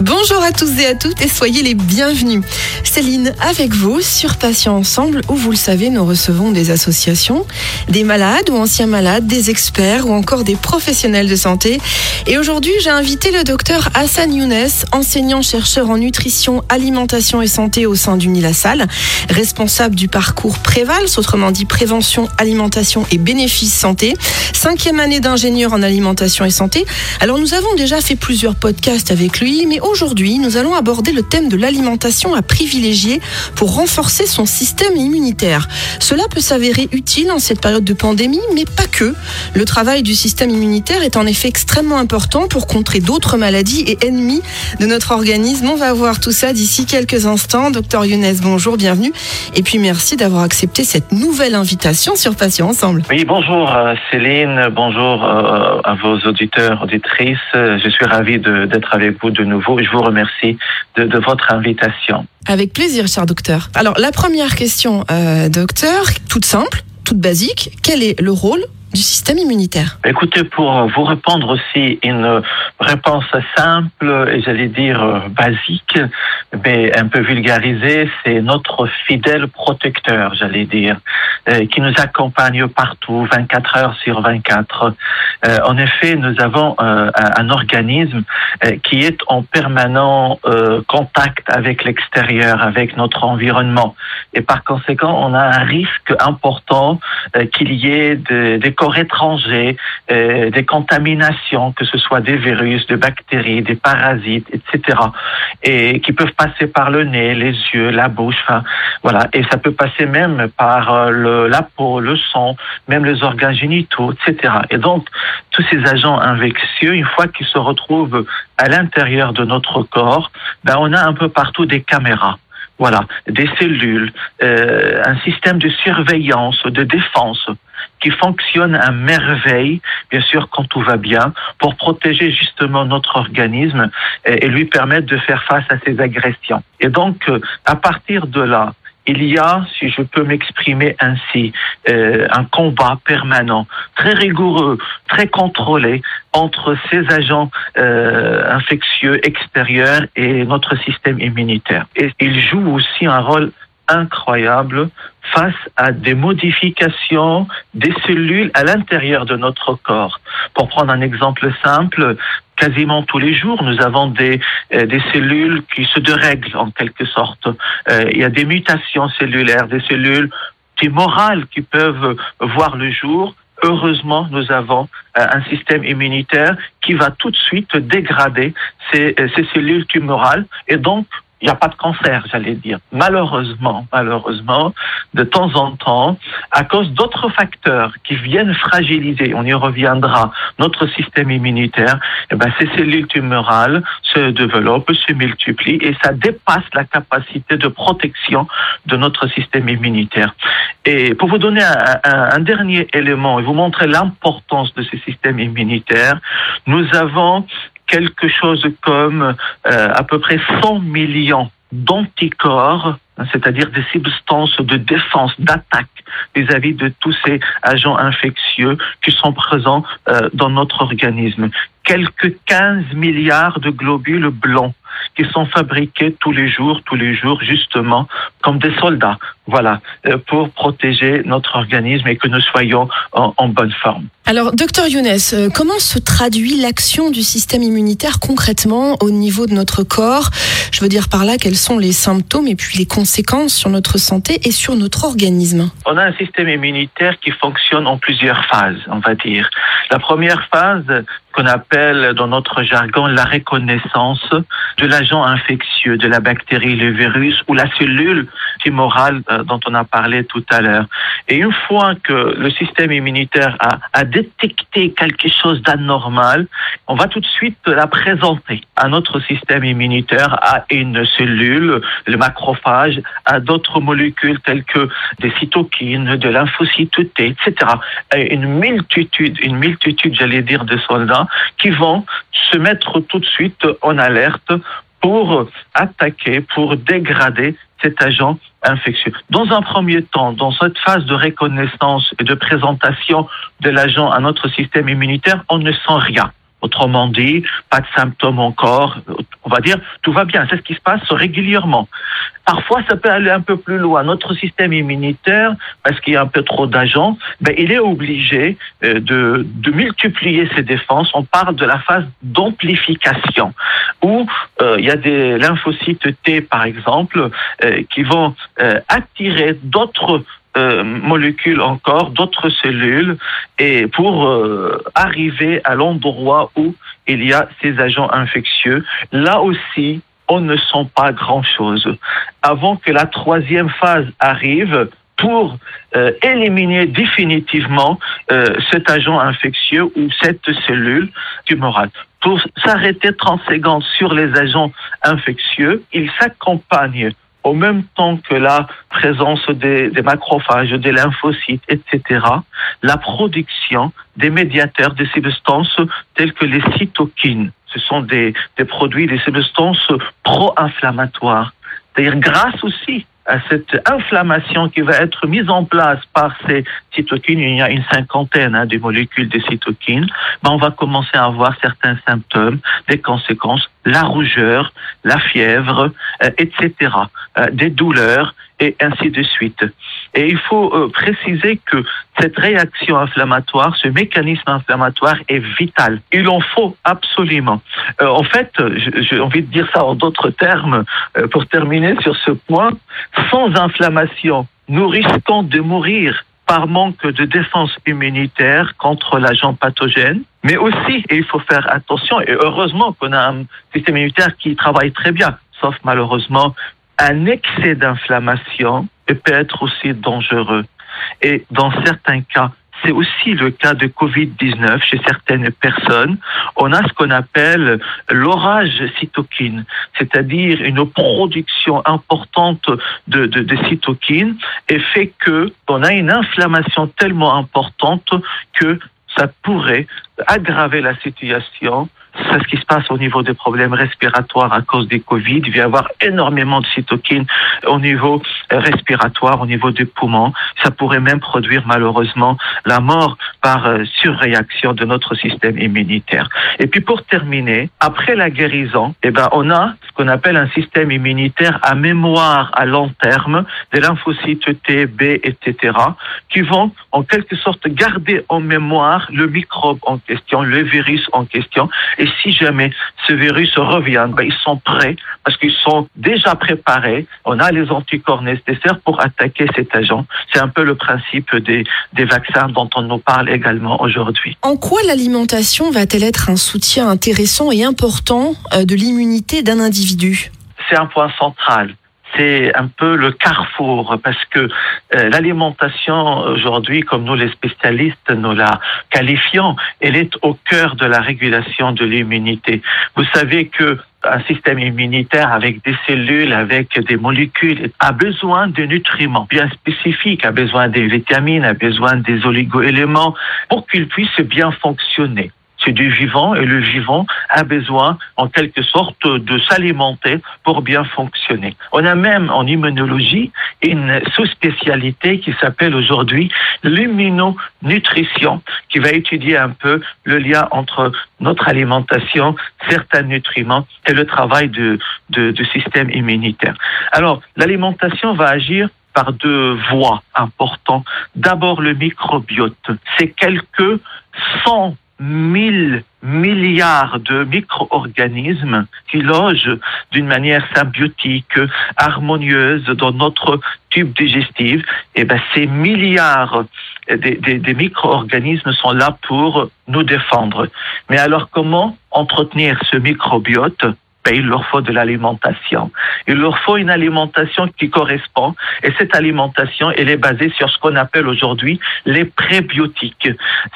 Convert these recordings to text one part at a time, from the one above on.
Bonjour à tous et à toutes et soyez les bienvenus. Céline avec vous sur Patients Ensemble où vous le savez nous recevons des associations, des malades ou anciens malades, des experts ou encore des professionnels de santé. Et aujourd'hui j'ai invité le docteur Hassan Younes, enseignant-chercheur en nutrition, alimentation et santé au sein d'Unilassal, responsable du parcours Prévals, autrement dit prévention, alimentation et bénéfices santé, cinquième année d'ingénieur en alimentation et santé. Alors nous avons déjà fait plusieurs podcasts avec lui, mais aujourd'hui, nous allons aborder le thème de l'alimentation à privilégier pour renforcer son système immunitaire. Cela peut s'avérer utile en cette période de pandémie, mais pas que. Le travail du système immunitaire est en effet extrêmement important pour contrer d'autres maladies et ennemis de notre organisme. On va voir tout ça d'ici quelques instants. Docteur Younes, bonjour, bienvenue. Et puis merci d'avoir accepté cette nouvelle invitation sur Patients Ensemble. Oui, bonjour euh, Céline, bonjour euh, à vos auditeurs, auditrices. Je suis ravi d'être avec vous de nouveau je vous remercie de, de votre invitation. Avec plaisir, cher docteur. Alors, la première question, euh, docteur, toute simple, toute basique. Quel est le rôle du système immunitaire Écoutez, pour vous répondre aussi une réponse simple et j'allais dire euh, basique, mais un peu vulgarisée, c'est notre fidèle protecteur, j'allais dire, euh, qui nous accompagne partout, 24 heures sur 24. Euh, en effet, nous avons euh, un, organisme euh, qui est en permanent euh, contact avec l'extérieur, avec notre environnement. Et par conséquent, on a un risque important euh, qu'il y ait de- des corps étrangers, euh, des contaminations, que ce soit des virus, des bactéries, des parasites, etc. Et qui peuvent passer par le nez, les yeux, la bouche, enfin, voilà. Et ça peut passer même par euh, le, la peau, le sang, même les organes génitaux, etc. Et donc, tous ces agents infectieux, une fois qu'ils se retrouvent à l'intérieur de notre corps, ben, on a un peu partout des caméras. Voilà, des cellules, euh, un système de surveillance, de défense qui fonctionne à merveille, bien sûr quand tout va bien, pour protéger justement notre organisme et, lui permettre de faire face à ces agressions. Et donc, euh, à partir de là, il y a, si je peux m'exprimer ainsi, euh, un combat permanent, très rigoureux, très contrôlé entre ces agents euh, infectieux extérieurs et notre système immunitaire. Et il joue aussi un rôle incroyable face à des modifications des cellules à l'intérieur de notre corps. Pour prendre un exemple simple, quasiment tous les jours, nous avons des, euh, des cellules qui se dérèglent en quelque sorte. Euh, il y a des mutations cellulaires, des cellules morales qui peuvent voir le jour. Heureusement, nous avons euh, un système immunitaire qui va tout de suite dégrader ces, ces cellules tumorales et donc il n'y a pas de cancer, j'allais dire. Malheureusement, malheureusement, de temps en temps, à cause d'autres facteurs qui viennent fragiliser, on y reviendra, notre système immunitaire, eh ben, ces cellules tumorales se développent, se multiplient et ça dépasse la capacité de protection de notre système immunitaire. Et pour vous donner un, un- dernier élément et vous montrer l'importance de ce système immunitaire, nous avons quelque chose comme euh, à peu près 100 millions d'anticorps, hein, c'est-à-dire des substances de défense, d'attaque vis-à-vis de tous ces agents infectieux qui sont présents euh, dans notre organisme. Quelques 15 milliards de globules blancs qui sont fabriqués tous les jours, tous les jours, justement, comme des soldats, voilà, euh, pour protéger notre organisme et que nous soyons en, en bonne forme. Alors, docteur Younes, euh, comment se traduit l'action du système immunitaire concrètement au niveau de notre corps? Je veux dire par là, quels sont les symptômes et puis les conséquences sur notre santé et sur notre organisme On a un système immunitaire qui fonctionne en plusieurs phases, on va dire. La première phase qu'on appelle dans notre jargon la reconnaissance de l'agent infectieux, de la bactérie, le virus ou la cellule tumorale euh, dont on a parlé tout à l'heure. Et une fois que le système immunitaire a, détecté quelque chose d'anormal, on va tout de suite la présenter à notre système immunitaire, à une cellule, le macrophage, à d'autres molécules telles que des cytokines, de lymphocytes etc. Et une multitude, une multitude, j'allais dire, de soldats qui vont se mettre tout de suite en alerte pour attaquer, pour dégrader cet agent infectieux. Dans un premier temps, dans cette phase de reconnaissance et de présentation de l'agent à notre système immunitaire, on ne sent rien. Autrement dit, pas de symptômes encore. On va dire, tout va bien. C'est ce qui se passe régulièrement. Parfois, ça peut aller un peu plus loin. Notre système immunitaire, parce qu'il y a un peu trop d'agents, ben, il est obligé euh, de, de multiplier ses défenses. On parle de la phase d'amplification, où euh, il y a des lymphocytes T, par exemple, euh, qui vont attirer d'autres euh, molécules encore, d'autres cellules, et pour euh, arriver à l'endroit où il y a ces agents infectieux. Là aussi, on ne sent pas grand-chose. Avant que la troisième phase arrive, pour euh, éliminer définitivement cet agent infectieux ou cette cellule tumorale. Pour s'arrêter 30 secondes sur les agents infectieux, il s'accompagne au même temps que la présence des, macrophages, des lymphocytes, etc., la production des médiateurs, des substances telles que les cytokines. Ce sont des, des produits, des substances pro-inflammatoires. C'est-à-dire grâce aussi à cette inflammation qui va être mise en place par ces cytokines, il y a une cinquantaine hein, de molécules de cytokines, ben on va commencer à avoir certains symptômes, des conséquences, la rougeur, la fièvre, euh, etc., euh, des douleurs et ainsi de suite. Et il faut euh, préciser que cette réaction inflammatoire, ce mécanisme inflammatoire est vital. Il en faut absolument. Euh, en fait, j'ai envie de dire ça en d'autres termes, euh, pour terminer sur ce point, sans inflammation, nous risquons de mourir par manque de défense immunitaire contre l'agent pathogène, mais aussi, et il faut faire attention, et heureusement qu'on a un système immunitaire qui travaille très bien, sauf malheureusement un excès d'inflammation peut être aussi dangereux. Et dans certains cas, c'est aussi le cas de Covid-19 chez certaines personnes. On a ce qu'on appelle l'orage cytokine, c'est-à-dire une production importante de, de, cytokines et fait que on a une inflammation tellement importante que ça pourrait aggraver la situation c'est ce qui se passe au niveau des problèmes respiratoires à cause des Covid. Il va y avoir énormément de cytokines au niveau respiratoire, au niveau des poumons. Ça pourrait même produire malheureusement la mort par euh, surréaction de notre système immunitaire. Et puis pour terminer, après la guérison, eh ben on a ce qu'on appelle un système immunitaire à mémoire à long terme, des lymphocytes T, B, etc., qui vont en quelque sorte garder en mémoire le microbe en question, le virus en question, et si jamais ce virus revient, ben, ils sont prêts parce qu'ils sont déjà préparés. On a les anticorps nécessaires pour attaquer cet agent. C'est un peu le principe des, des vaccins dont on nous parle également aujourd'hui. En quoi l'alimentation va-t-elle être un soutien intéressant et important euh, de l'immunité d'un individu? C'est un point central c'est un peu le carrefour parce que euh, l'alimentation aujourd'hui, comme nous les spécialistes nous la qualifions, elle est au cœur de la régulation de l'immunité. Vous savez que un système immunitaire avec des cellules, avec des molécules, a besoin de nutriments bien spécifiques, a besoin des vitamines, a besoin des oligoéléments pour qu'il puisse bien fonctionner c'est du vivant et le vivant a besoin en quelque sorte de s'alimenter pour bien fonctionner. On a même en immunologie une sous-spécialité qui s'appelle aujourd'hui l'immunonutrition qui va étudier un peu le lien entre notre alimentation, certains nutriments et le travail du de, de système immunitaire. Alors, l'alimentation va agir par deux voies importantes. D'abord, le microbiote. C'est quelques 100 1000 milliards de micro-organismes qui logent d'une manière symbiotique, harmonieuse dans notre tube digestif, et eh ben ces milliards des, des micro-organismes sont là pour nous défendre. Mais alors comment entretenir ce microbiote? Il leur faut de l'alimentation. Il leur faut une alimentation qui correspond et cette alimentation, elle est basée sur ce qu'on appelle aujourd'hui les prébiotiques.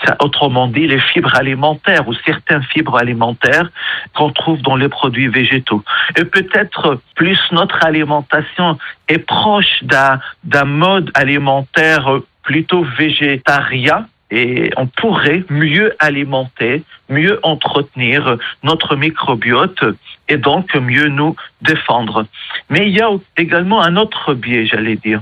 Ça, autrement dit, les fibres alimentaires ou certaines fibres alimentaires qu'on trouve dans les produits végétaux. Et peut-être plus notre alimentation est proche d'un, d'un mode alimentaire plutôt végétarien, et on pourrait mieux alimenter, mieux entretenir notre microbiote et donc mieux nous défendre. Mais il y a également un autre biais, j'allais dire.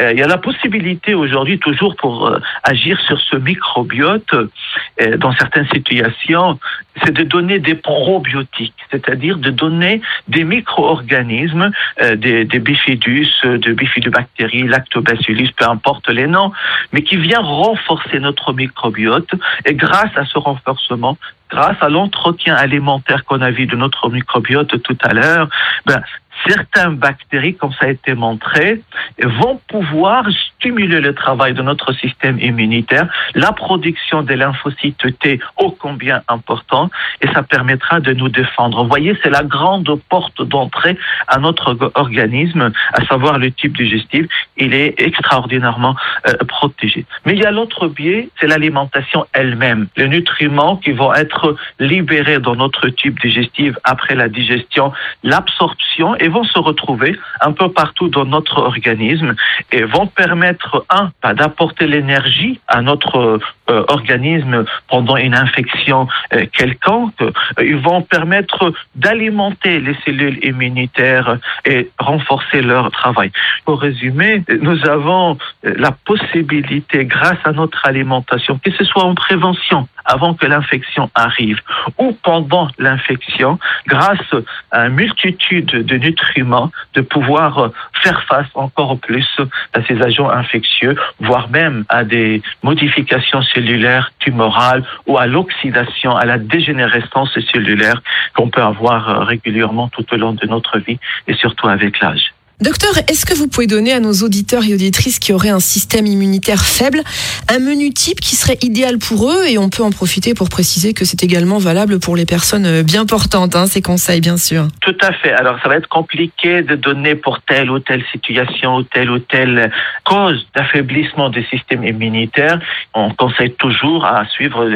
Euh, il y a la possibilité aujourd'hui, toujours pour euh, agir sur ce microbiote, euh, dans certaines situations, c'est de donner des probiotiques, c'est-à-dire de donner des micro-organismes, des, des bifidus, de bifidobactéries, lactobacillus, peu importe les noms, mais qui vient renforcer notre microbiote. Et grâce à ce renforcement, grâce à l'entretien alimentaire qu'on a vu de notre microbiote tout à l'heure, ben, certaines bactéries, comme ça a été montré, vont pouvoir stimuler le travail de notre système immunitaire, la production des lymphocytes T ô combien important, et ça permettra de nous défendre. Vous voyez, c'est la grande porte d'entrée à notre organisme, à savoir le type digestif. Il est extraordinairement euh, protégé. Mais il y a l'autre biais, c'est l'alimentation elle-même. Les nutriments qui vont être libérés dans notre tube digestif après la digestion, l'absorption et vont se retrouver un peu partout dans notre organisme et vont permettre, un, bah, d'apporter l'énergie à notre euh, organisme pendant une infection euh, quelconque. Ils vont permettre d'alimenter les cellules immunitaires et renforcer leur travail. Pour résumer, nous avons euh, la possibilité, grâce à notre alimentation, que ce soit en prévention, avant que l'infection arrive ou pendant l'infection, grâce à une multitude de nutriments, de pouvoir euh, faire face encore plus à ces agents infectieux, voire même à des modifications cellulaires tumorales ou à l'oxydation, à la dégénérescence cellulaire qu'on peut avoir euh, régulièrement tout au long de notre vie et surtout avec l'âge. Docteur, est-ce que vous pouvez donner à nos auditeurs et auditrices qui auraient un système immunitaire faible un menu type qui serait idéal pour eux et on peut en profiter pour préciser que c'est également valable pour les personnes bien portantes, hein, ces conseils bien sûr. Tout à fait. Alors ça va être compliqué de donner pour telle ou telle situation ou telle ou telle cause d'affaiblissement du système immunitaire. On conseille toujours à suivre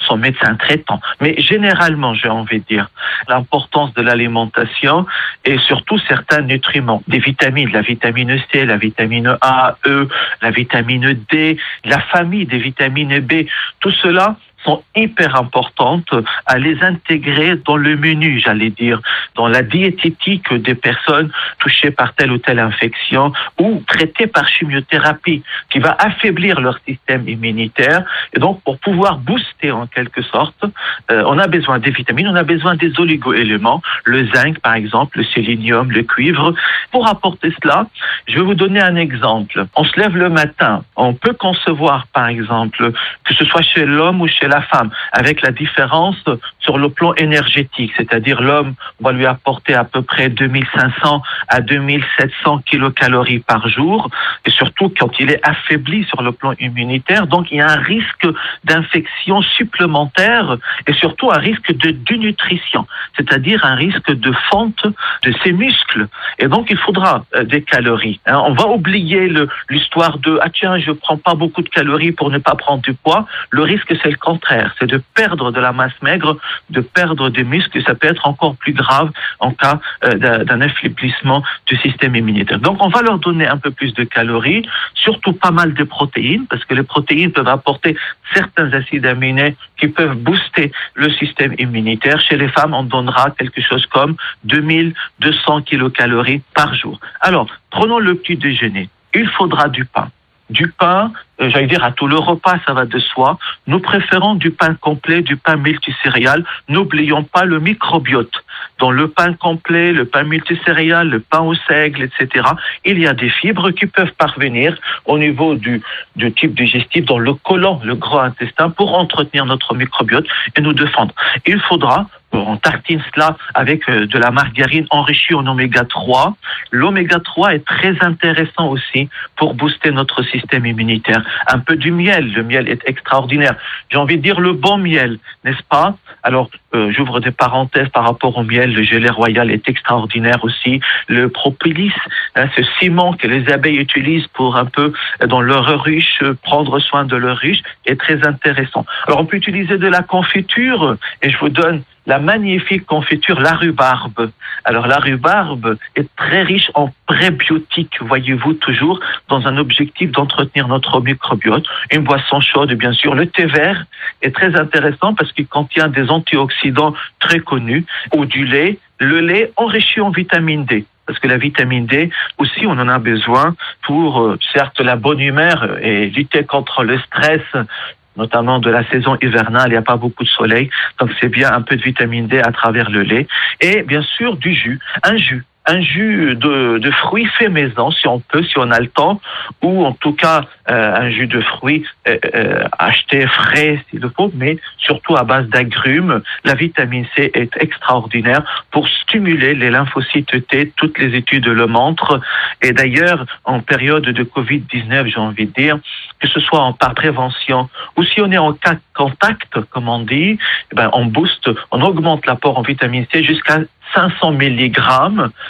son médecin traitant. Mais généralement, j'ai envie de dire, l'importance de l'alimentation et surtout certains nutriments, la vitamine C, la vitamine A, E, la vitamine D, la famille des vitamines B, tout cela sont hyper importantes à les intégrer dans le menu, j'allais dire, dans la diététique des personnes touchées par telle ou telle infection ou traitées par chimiothérapie, qui va affaiblir leur système immunitaire. Et donc, pour pouvoir booster en quelque sorte, euh, on a besoin des vitamines, on a besoin des oligo-éléments, le zinc par exemple, le sélénium, le cuivre. Pour apporter cela, je vais vous donner un exemple. On se lève le matin, on peut concevoir par exemple que ce soit chez l'homme ou chez la femme, avec la différence sur le plan énergétique, c'est-à-dire l'homme va lui apporter à peu près 2500 à 2700 kilocalories par jour, et surtout quand il est affaibli sur le plan immunitaire, donc il y a un risque d'infection supplémentaire et surtout un risque de dénutrition, c'est-à-dire un risque de fonte de ses muscles. Et donc il faudra euh, des calories. Hein. On va oublier l'histoire de ah tiens je prends pas beaucoup de calories pour ne pas prendre du poids. Le risque c'est le contraire c'est de perdre de la masse maigre, de perdre des muscles, ça peut être encore plus grave en cas euh, d'un affaiblissement du système immunitaire. Donc on va leur donner un peu plus de calories, surtout pas mal de protéines, parce que les protéines peuvent apporter certains acides aminés qui peuvent booster le système immunitaire. Chez les femmes, on donnera quelque chose comme 2200 kilocalories par jour. Alors, prenons le petit déjeuner. Il faudra du pain du pain, euh, j'allais dire à tout le repas, ça va de soi. Nous préférons du pain complet, du pain multicéréal. N'oublions pas le microbiote. Dans le pain complet, le pain multicéréal, le pain au seigle, etc., il y a des fibres qui peuvent parvenir au niveau du, du type digestif dans le côlon, le gros intestin, pour entretenir notre microbiote et nous défendre. Il faudra on tartine cela avec euh, de la margarine enrichie en oméga 3. L'oméga 3 est très intéressant aussi pour booster notre système immunitaire. Un peu du miel, le miel est extraordinaire. J'ai envie de dire le bon miel, n'est-ce pas? Alors, euh, j'ouvre des parenthèses par rapport au miel, le gelée royal est extraordinaire aussi. Le propolis, hein, ce ciment que les abeilles utilisent pour un peu, euh, dans leur ruche, prendre soin de leur ruche, est très intéressant. Alors, on peut utiliser de la confiture, et je vous donne la magnifique confiture la rhubarbe. Alors la rhubarbe est très riche en prébiotiques, voyez-vous, toujours dans un objectif d'entretenir notre microbiote. Une boisson chaude, bien sûr. Le thé vert est très intéressant parce qu'il contient des antioxydants très connus ou du lait. Le lait enrichi en vitamine D parce que la vitamine D aussi on en a besoin pour euh, certes la bonne humeur et lutter contre le stress notamment de la saison hivernale, il n'y a pas beaucoup de soleil, donc c'est bien un peu de vitamine D à travers le lait. Et bien sûr du jus, un jus un jus de, de, fruits fait maison, si on peut, si on a le temps, ou en tout cas euh, un jus de fruits euh, euh, acheté frais s'il le faut, mais surtout à base d'agrumes. La vitamine C est extraordinaire pour stimuler les lymphocytes T. Toutes les études le montrent. Et d'ailleurs, en période de Covid-19, j'ai envie de dire, que ce soit en par prévention ou si on est en contact, comme on dit, eh ben on booste, on augmente l'apport en vitamine C jusqu'à 500 mg.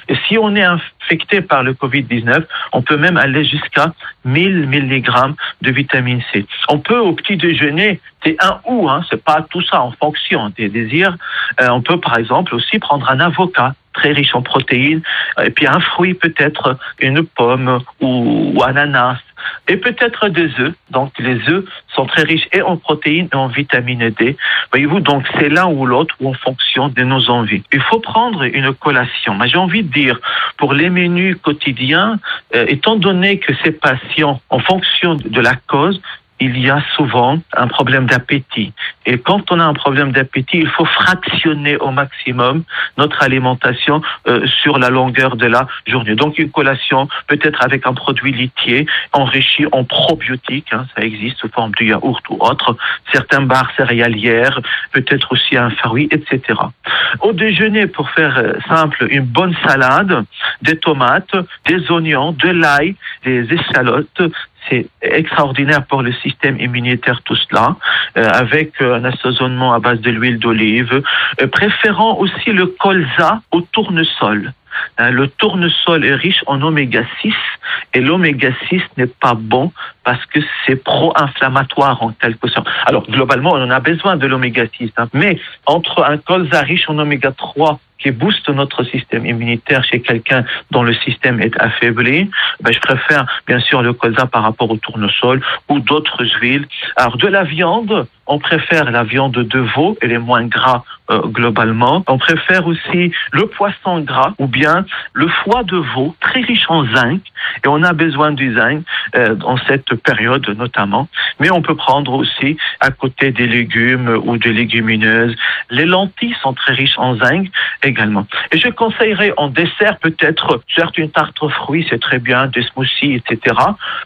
Et si on est infecté par le Covid-19, on peut même aller jusqu'à 1000 mg de vitamine C. On peut au petit déjeuner, c'est un ou, hein, c'est pas tout ça en fonction des désirs. Euh, on peut par exemple aussi prendre un avocat très riche en protéines, et puis un fruit peut-être, une pomme ou, ou ananas, et peut-être des œufs. Donc les œufs sont très riches et en protéines et en vitamine D. Voyez-vous, donc c'est l'un ou l'autre ou en fonction de nos envies. Il faut prendre une collation. Mais j'ai envie de dire, pour les menus quotidiens, euh, étant donné que ces patients, en fonction de la cause, il y a souvent un problème d'appétit. Et quand on a un problème d'appétit, il faut fractionner au maximum notre alimentation euh, sur la longueur de la journée. Donc une collation peut-être avec un produit litier enrichi en probiotiques, hein, ça existe sous forme de yaourt ou autre, certains barres céréalières, peut-être aussi un fruit, etc. Au déjeuner, pour faire euh, simple, une bonne salade, des tomates, des oignons, de l'ail, des échalotes, c'est extraordinaire pour le système immunitaire tout cela, euh, avec euh, un assaisonnement à base de l'huile d'olive, euh, préférant aussi le colza au tournesol. Hein, le tournesol est riche en oméga 6 et l'oméga 6 n'est pas bon parce que c'est pro-inflammatoire en quelque sorte. Alors globalement, on en a besoin de l'oméga 6, hein, mais entre un colza riche en oméga 3 qui booste notre système immunitaire chez quelqu'un dont le système est affaibli, ben, je préfère bien sûr le colza par rapport au tournesol ou d'autres huiles. Alors de la viande, on préfère la viande de veau, elle est moins gras euh, globalement. On préfère aussi le poisson gras ou bien le foie de veau, très riche en zinc. Et on a besoin du zinc euh, en cette période notamment. Mais on peut prendre aussi à côté des légumes ou des légumineuses. Les lentilles sont très riches en zinc également. Et je conseillerais en dessert peut-être, certes une tarte aux fruits, c'est très bien, des smoothies, etc.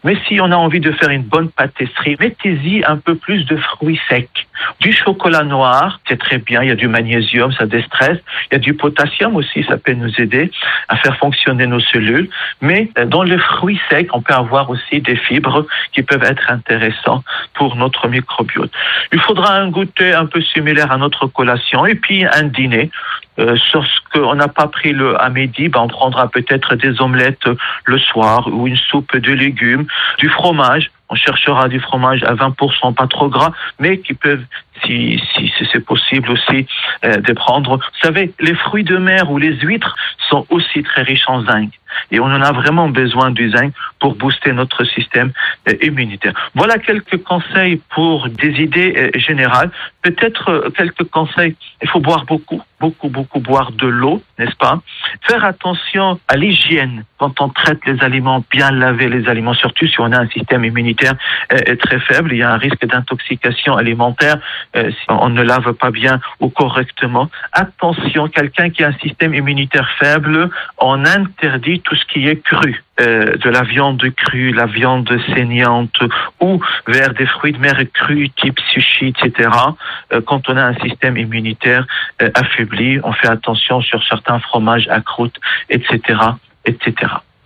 Mais si on a envie de faire une bonne pâtisserie, mettez-y un peu plus de fruits secs. Du chocolat noir, c'est très bien, il y a du magnésium, ça déstresse. Il y a du potassium aussi, ça peut nous aider à faire fonctionner nos cellules. Mais euh, dans les fruits secs, on peut avoir aussi des fibres qui peuvent être intéressants pour notre microbiote. Il faudra un goûter un peu similaire à notre collation et puis un dîner. Euh, sur ce qu'on n'a pas pris le, à midi, ben on prendra peut-être des omelettes le soir ou une soupe de légumes, du fromage on cherchera du fromage à 20%, pas trop gras, mais qui peuvent, si, si, c'est possible aussi, euh, de prendre. Vous savez, les fruits de mer ou les huîtres sont aussi très riches en zinc. Et on en a vraiment besoin du zinc pour booster notre système euh, immunitaire. Voilà quelques conseils pour des idées euh, générales. Peut-être euh, quelques conseils. Il faut boire beaucoup, beaucoup, beaucoup boire de l'eau, n'est-ce pas? Faire attention à l'hygiène quand on traite les aliments, bien laver les aliments, surtout si on a un système immunitaire très faible. Il y a un risque d'intoxication alimentaire si on ne lave pas bien ou correctement. Attention, quelqu'un qui a un système immunitaire faible, on interdit tout ce qui est cru, euh, de la viande crue, la viande saignante ou vers des fruits de mer crus type sushi, etc. Euh, quand on a un système immunitaire euh, affaibli, on fait attention sur certains fromages à croûte, etc., etc.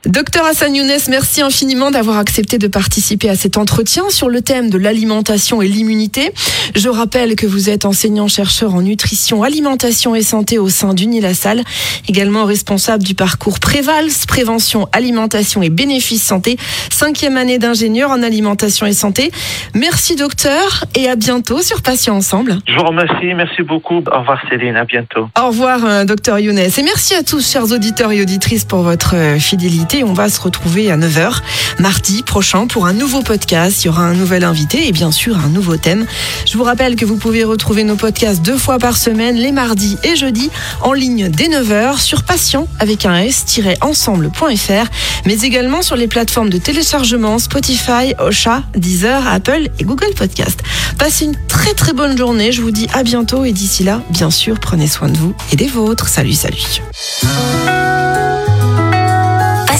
Docteur Hassan Younes, merci infiniment d'avoir accepté de participer à cet entretien sur le thème de l'alimentation et l'immunité. Je rappelle que vous êtes enseignant-chercheur en nutrition, alimentation et santé au sein d'Unilassal, également responsable du parcours Prévals, prévention, alimentation et bénéfices santé, cinquième année d'ingénieur en alimentation et santé. Merci docteur et à bientôt sur Patients Ensemble. Je vous remercie, merci beaucoup. Au revoir Céline, à bientôt. Au revoir euh, docteur Younes et merci à tous chers auditeurs et auditrices pour votre euh, On va se retrouver à 9h mardi prochain pour un nouveau podcast. Il y aura un nouvel invité et bien sûr un nouveau thème. Je vous rappelle que vous pouvez retrouver nos podcasts deux fois par semaine, les mardis et jeudis, en ligne dès 9h sur patient avec un s-ensemble.fr, mais également sur les plateformes de téléchargement Spotify, Ocha, Deezer, Apple et Google Podcast. Passez une très très bonne journée. Je vous dis à bientôt et d'ici là, bien sûr, prenez soin de vous et des vôtres. Salut, salut.